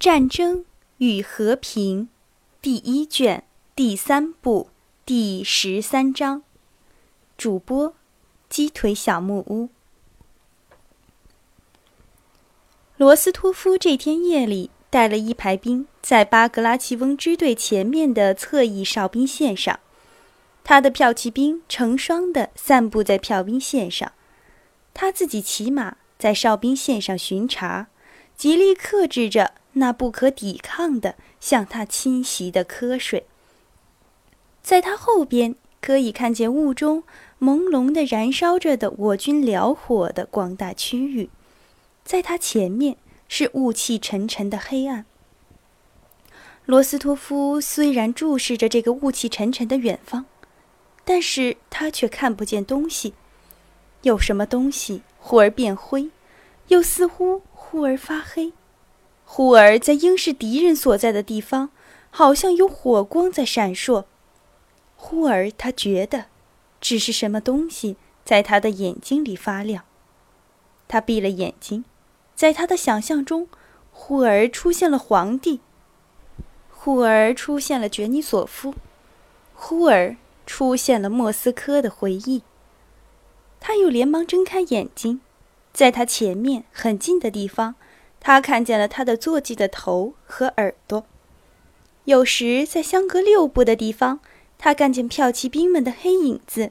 战争与和平》第一卷第三部第十三章。主播：鸡腿小木屋。罗斯托夫这天夜里带了一排兵，在巴格拉奇翁支队前面的侧翼哨兵线上。他的骠骑兵成双的散布在票兵线上，他自己骑马在哨兵线上巡查，极力克制着那不可抵抗的向他侵袭的瞌睡。在他后边可以看见雾中朦胧的燃烧着的我军燎火的广大区域，在他前面是雾气沉沉的黑暗。罗斯托夫虽然注视着这个雾气沉沉的远方。但是他却看不见东西，有什么东西忽而变灰，又似乎忽而发黑，忽而在应是敌人所在的地方，好像有火光在闪烁，忽而他觉得，只是什么东西在他的眼睛里发亮。他闭了眼睛，在他的想象中，忽而出现了皇帝，忽而出现了觉尼索夫，忽而。出现了莫斯科的回忆。他又连忙睁开眼睛，在他前面很近的地方，他看见了他的坐骑的头和耳朵。有时在相隔六步的地方，他看见骠骑兵们的黑影子，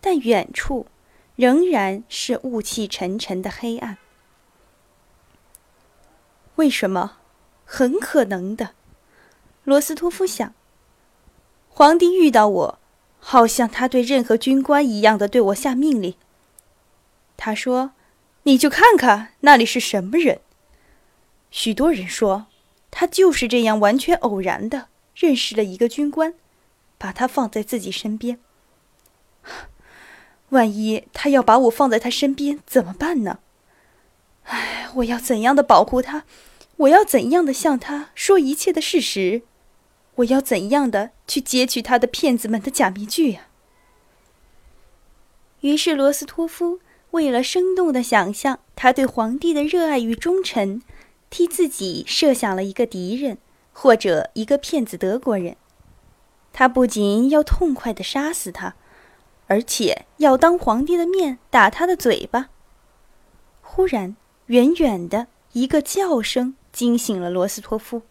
但远处仍然是雾气沉沉的黑暗。为什么？很可能的，罗斯托夫想。皇帝遇到我。好像他对任何军官一样的对我下命令。他说：“你就看看那里是什么人。”许多人说，他就是这样完全偶然的认识了一个军官，把他放在自己身边。万一他要把我放在他身边怎么办呢？唉，我要怎样的保护他？我要怎样的向他说一切的事实？我要怎样的去截取他的骗子们的假面具呀？于是罗斯托夫为了生动的想象他对皇帝的热爱与忠诚，替自己设想了一个敌人，或者一个骗子德国人。他不仅要痛快的杀死他，而且要当皇帝的面打他的嘴巴。忽然，远远的一个叫声惊醒了罗斯托夫。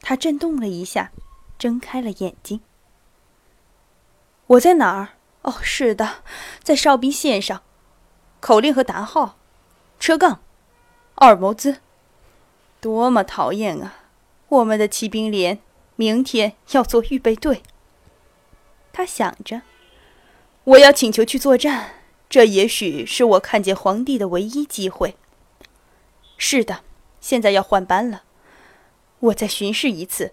他震动了一下，睁开了眼睛。我在哪儿？哦，是的，在哨兵线上。口令和达号，车杠，奥尔摩兹。多么讨厌啊！我们的骑兵连明天要做预备队。他想着，我要请求去作战，这也许是我看见皇帝的唯一机会。是的，现在要换班了。我再巡视一次，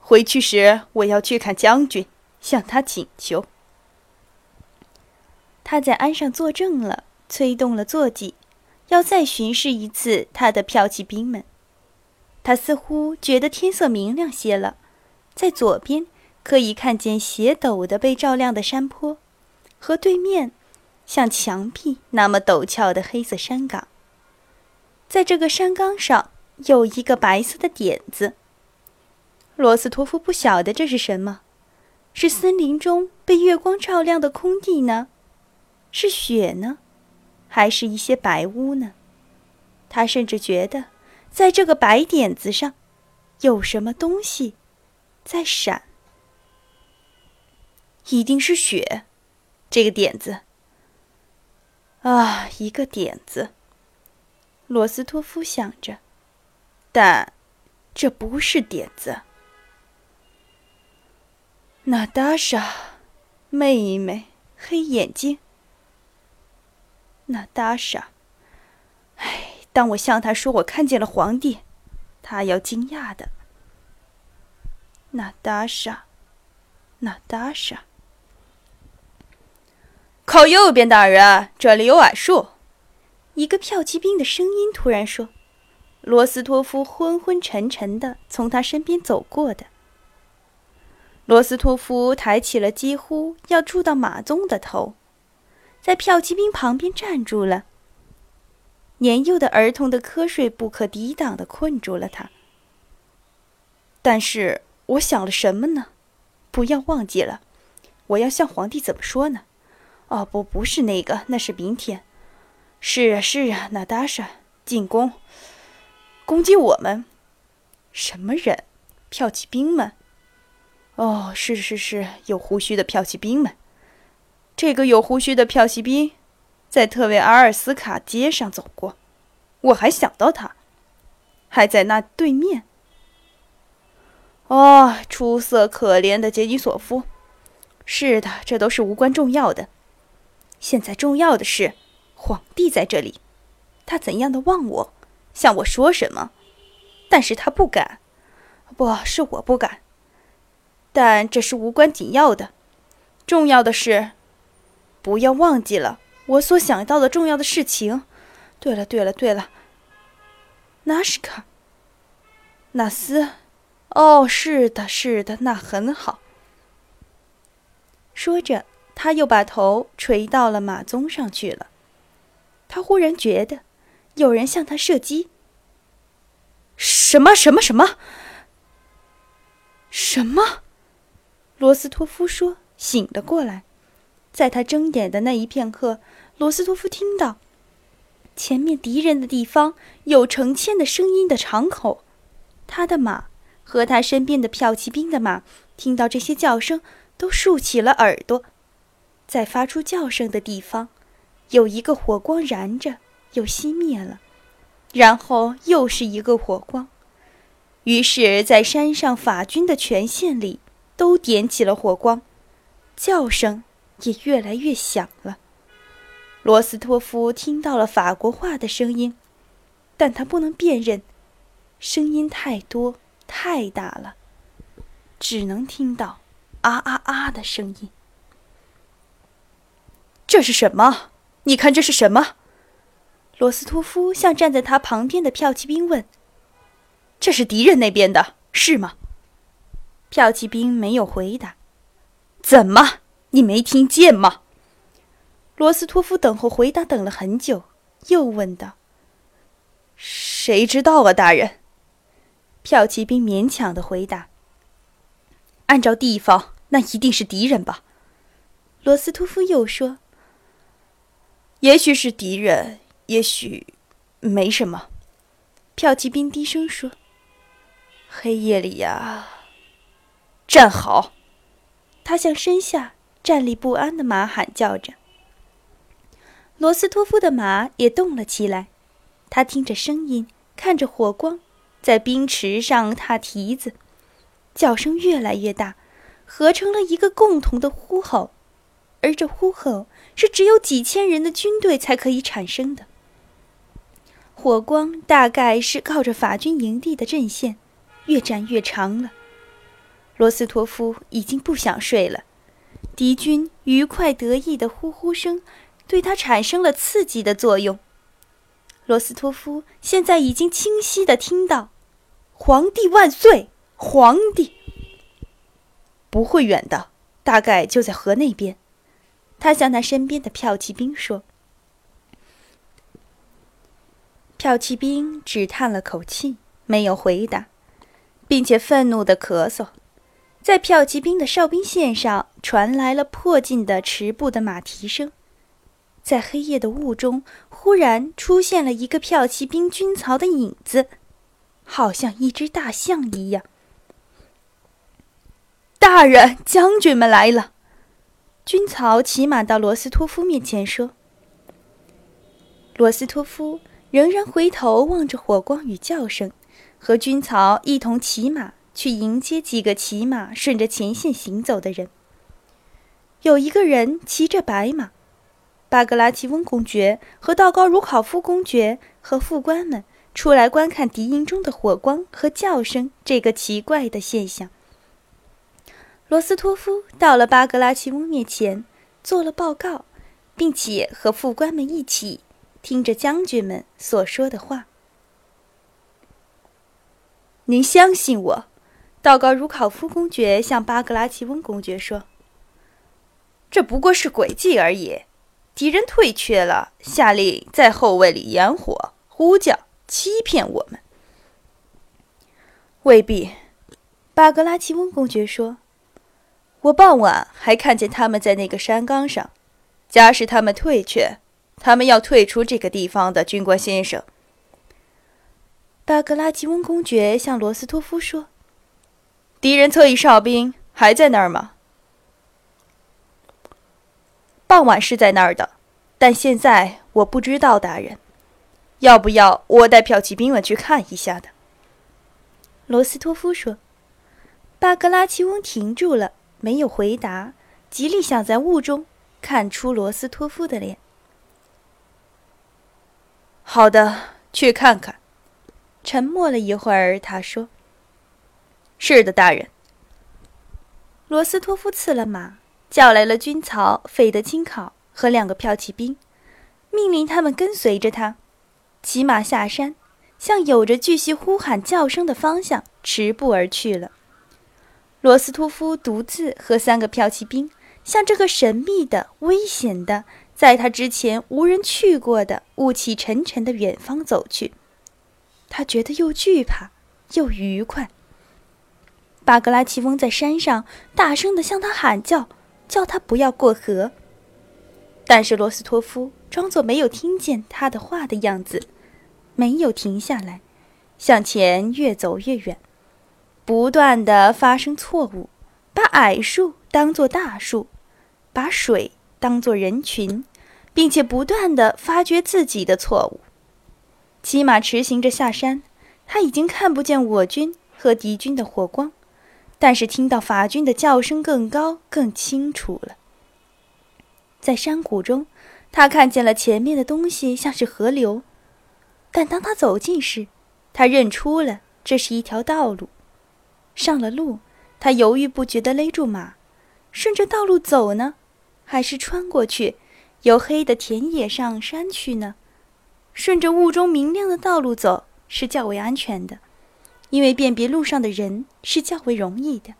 回去时我要去看将军，向他请求。他在鞍上坐正了，催动了坐骑，要再巡视一次他的骠骑兵们。他似乎觉得天色明亮些了，在左边可以看见斜陡的被照亮的山坡，和对面像墙壁那么陡峭的黑色山岗。在这个山岗上。有一个白色的点子。罗斯托夫不晓得这是什么，是森林中被月光照亮的空地呢，是雪呢，还是一些白屋呢？他甚至觉得，在这个白点子上，有什么东西在闪。一定是雪，这个点子。啊，一个点子。罗斯托夫想着。但，这不是点子。娜达莎，妹妹，黑眼睛。娜达莎，哎，当我向他说我看见了皇帝，他要惊讶的。娜达莎，娜达莎，靠右边，大人，这里有矮树。一个骠骑兵的声音突然说。罗斯托夫昏昏沉沉的从他身边走过的。罗斯托夫抬起了几乎要触到马鬃的头，在骠骑兵旁边站住了。年幼的儿童的瞌睡不可抵挡的困住了他。但是我想了什么呢？不要忘记了，我要向皇帝怎么说呢？哦，不，不是那个，那是明天。是啊，是啊，娜达莎进攻，攻击我们。什么人？骠骑兵们。哦，是是是，有胡须的骠骑兵们。这个有胡须的骠骑兵，在特维阿尔斯卡街上走过，我还想到他，还在那对面。哦，出色可怜的杰尼索夫。是的，这都是无关重要的。现在重要的是，皇帝在这里，他怎样的望我，向我说什么？但是他不敢，不是我不敢。但这是无关紧要的，重要的是，不要忘记了我所想到的重要的事情。对了，对了，对了，纳什卡，纳斯。哦，是的，是的，那很好。说着，他又把头垂到了马鬃上去了。他忽然觉得有人向他射击。什么？什么？什么？什么？罗斯托夫说：“醒了过来。”在他睁眼的那一片刻，罗斯托夫听到前面敌人的地方有成千的声音的场口，他的马。和他身边的骠骑兵的马听到这些叫声，都竖起了耳朵。在发出叫声的地方，有一个火光燃着，又熄灭了，然后又是一个火光。于是，在山上法军的全线里都点起了火光，叫声也越来越响了。罗斯托夫听到了法国话的声音，但他不能辨认，声音太多。太大了，只能听到“啊啊啊”的声音。这是什么？你看这是什么？罗斯托夫向站在他旁边的骠骑兵问：“这是敌人那边的，是吗？”骠骑兵没有回答。怎么？你没听见吗？罗斯托夫等候回答，等了很久，又问道：“谁知道啊，大人？”骠骑兵勉强的回答：“按照地方，那一定是敌人吧。”罗斯托夫又说：“也许是敌人，也许没什么。”骠骑兵低声说：“黑夜里呀，站好！”他向身下站立不安的马喊叫着。罗斯托夫的马也动了起来，他听着声音，看着火光。在冰池上踏蹄子，叫声越来越大，合成了一个共同的呼吼，而这呼吼是只有几千人的军队才可以产生的。火光大概是靠着法军营地的阵线，越战越长了。罗斯托夫已经不想睡了，敌军愉快得意的呼呼声，对他产生了刺激的作用。罗斯托夫现在已经清晰地听到：“皇帝万岁！皇帝不会远的，大概就在河那边。”他向他身边的骠骑兵说。骠骑兵只叹了口气，没有回答，并且愤怒地咳嗽。在骠骑兵的哨兵线上传来了迫近的驰步的马蹄声。在黑夜的雾中，忽然出现了一个骠骑兵军曹的影子，好像一只大象一样。大人，将军们来了。军曹骑马到罗斯托夫面前说：“罗斯托夫仍然回头望着火光与叫声，和军曹一同骑马去迎接几个骑马顺着前线行走的人。有一个人骑着白马。”巴格拉奇翁公爵和道高茹考夫公爵和副官们出来观看敌营中的火光和叫声这个奇怪的现象。罗斯托夫到了巴格拉奇翁面前，做了报告，并且和副官们一起听着将军们所说的话。您相信我，道高茹考夫公爵向巴格拉奇翁公爵说：“这不过是诡计而已。”敌人退却了，下令在后卫里掩火、呼叫、欺骗我们。未必，巴格拉奇翁公爵说：“我傍晚还看见他们在那个山岗上。假使他们退却，他们要退出这个地方的，军官先生。”巴格拉奇翁公爵向罗斯托夫说：“敌人侧翼哨兵还在那儿吗？”傍晚是在那儿的，但现在我不知道，大人。要不要我带骠骑兵们去看一下的？罗斯托夫说。巴格拉奇翁停住了，没有回答，极力想在雾中看出罗斯托夫的脸。好的，去看看。沉默了一会儿，他说：“是的，大人。”罗斯托夫赐了马，叫来了军曹费德钦考和两个骠骑兵，命令他们跟随着他。骑马下山，向有着巨细呼喊叫声的方向驰步而去了。罗斯托夫独自和三个骠骑兵向这个神秘的、危险的，在他之前无人去过的雾气沉沉的远方走去。他觉得又惧怕又愉快。巴格拉奇翁在山上大声地向他喊叫，叫他不要过河。但是罗斯托夫装作没有听见他的话的样子，没有停下来，向前越走越远，不断的发生错误，把矮树当作大树，把水当作人群，并且不断的发觉自己的错误。骑马驰行着下山，他已经看不见我军和敌军的火光，但是听到法军的叫声更高、更清楚了。在山谷中，他看见了前面的东西，像是河流。但当他走近时，他认出了这是一条道路。上了路，他犹豫不决地勒住马，顺着道路走呢，还是穿过去，由黑的田野上山去呢？顺着雾中明亮的道路走是较为安全的，因为辨别路上的人是较为容易的。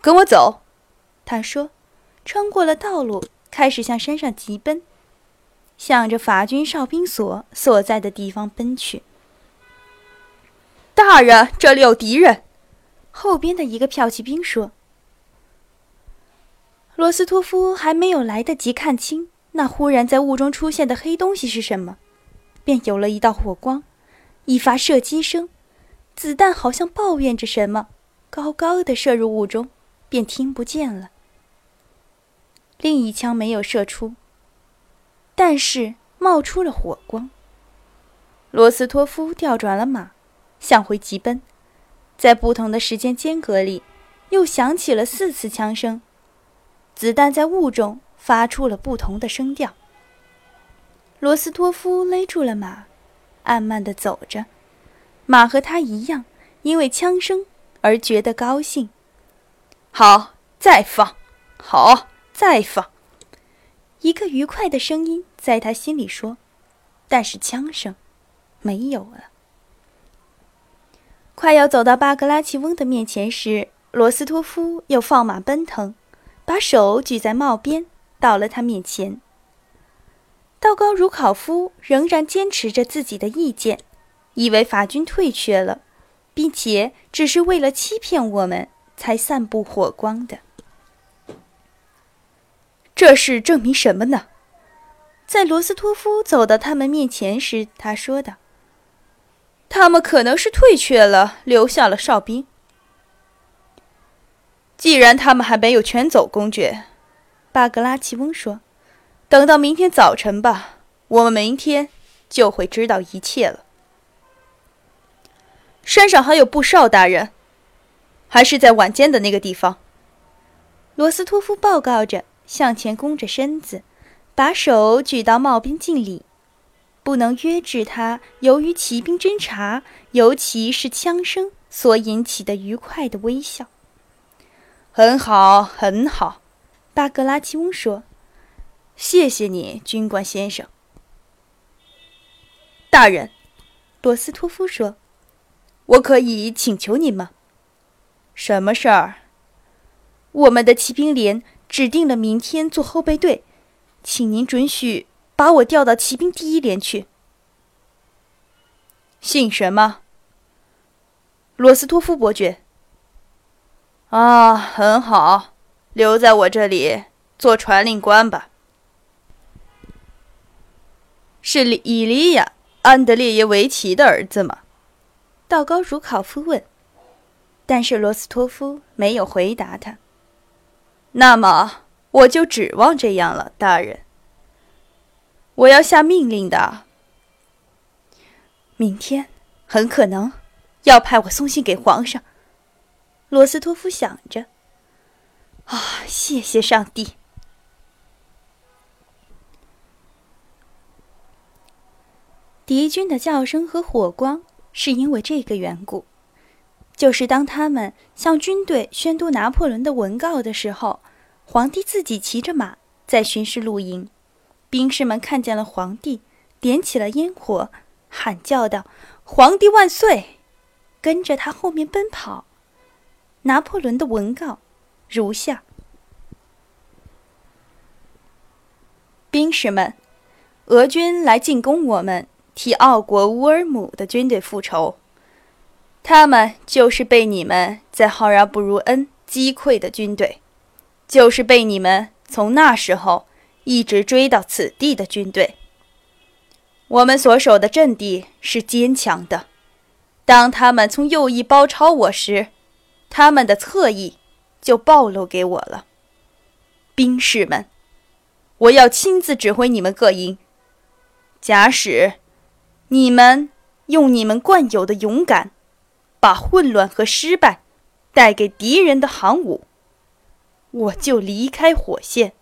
跟我走，他说。穿过了道路，开始向山上急奔，向着法军哨兵所所在的地方奔去。大人，这里有敌人！后边的一个骠骑兵说。罗斯托夫还没有来得及看清那忽然在雾中出现的黑东西是什么，便有了一道火光，一发射击声，子弹好像抱怨着什么，高高的射入雾中，便听不见了。另一枪没有射出，但是冒出了火光。罗斯托夫调转了马，向回急奔，在不同的时间间隔里，又响起了四次枪声，子弹在雾中发出了不同的声调。罗斯托夫勒住了马，暗慢地走着，马和他一样，因为枪声而觉得高兴。好，再放，好。再放，一个愉快的声音在他心里说，但是枪声没有了。快要走到巴格拉奇翁的面前时，罗斯托夫又放马奔腾，把手举在帽边，到了他面前。道高茹考夫仍然坚持着自己的意见，以为法军退却了，并且只是为了欺骗我们才散布火光的。这是证明什么呢？在罗斯托夫走到他们面前时，他说道：“他们可能是退却了，留下了哨兵。既然他们还没有全走，公爵，巴格拉奇翁说，等到明天早晨吧，我们明天就会知道一切了。山上还有布哨大人，还是在晚间的那个地方。”罗斯托夫报告着。向前弓着身子，把手举到帽边敬礼，不能约制他由于骑兵侦察，尤其是枪声所引起的愉快的微笑。很好，很好，巴格拉奇翁说：“谢谢你，军官先生。”大人，罗斯托夫说：“我可以请求您吗？什么事儿？我们的骑兵连。”指定了明天做后备队，请您准许把我调到骑兵第一连去。姓什么？罗斯托夫伯爵。啊，很好，留在我这里做传令官吧。是伊利亚·安德烈耶维奇的儿子吗？道高茹考夫问。但是罗斯托夫没有回答他。那么我就指望这样了，大人。我要下命令的。明天很可能要派我送信给皇上。罗斯托夫想着。啊，谢谢上帝！敌军的叫声和火光是因为这个缘故。就是当他们向军队宣读拿破仑的文告的时候，皇帝自己骑着马在巡视露营，兵士们看见了皇帝，点起了烟火，喊叫道：“皇帝万岁！”跟着他后面奔跑。拿破仑的文告如下：兵士们，俄军来进攻我们，替奥国乌尔姆的军队复仇。他们就是被你们在浩然布如恩击溃的军队，就是被你们从那时候一直追到此地的军队。我们所守的阵地是坚强的，当他们从右翼包抄我时，他们的侧翼就暴露给我了。兵士们，我要亲自指挥你们各营。假使你们用你们惯有的勇敢。把混乱和失败带给敌人的航母，我就离开火线。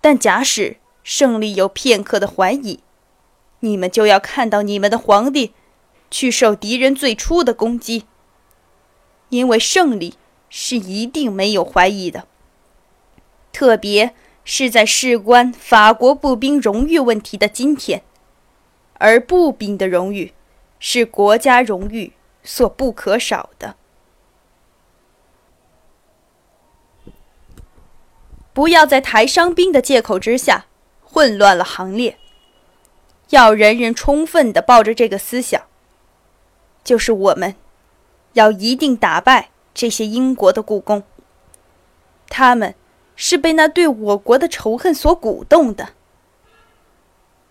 但假使胜利有片刻的怀疑，你们就要看到你们的皇帝去受敌人最初的攻击，因为胜利是一定没有怀疑的。特别是在事关法国步兵荣誉问题的今天，而步兵的荣誉是国家荣誉。所不可少的。不要在抬伤兵的借口之下混乱了行列。要人人充分的抱着这个思想，就是我们要一定打败这些英国的故宫。他们是被那对我国的仇恨所鼓动的。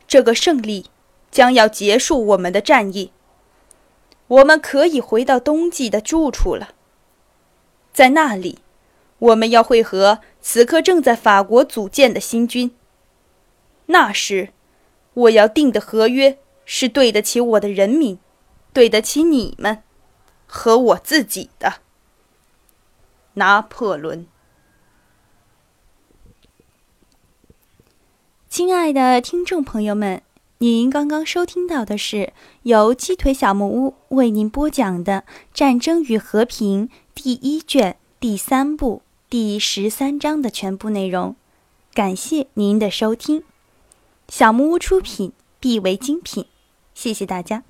这个胜利将要结束我们的战役。我们可以回到冬季的住处了。在那里，我们要会合此刻正在法国组建的新军。那时，我要定的合约是对得起我的人民，对得起你们和我自己的。拿破仑。亲爱的听众朋友们。您刚刚收听到的是由鸡腿小木屋为您播讲的《战争与和平》第一卷第三部第十三章的全部内容，感谢您的收听。小木屋出品，必为精品，谢谢大家。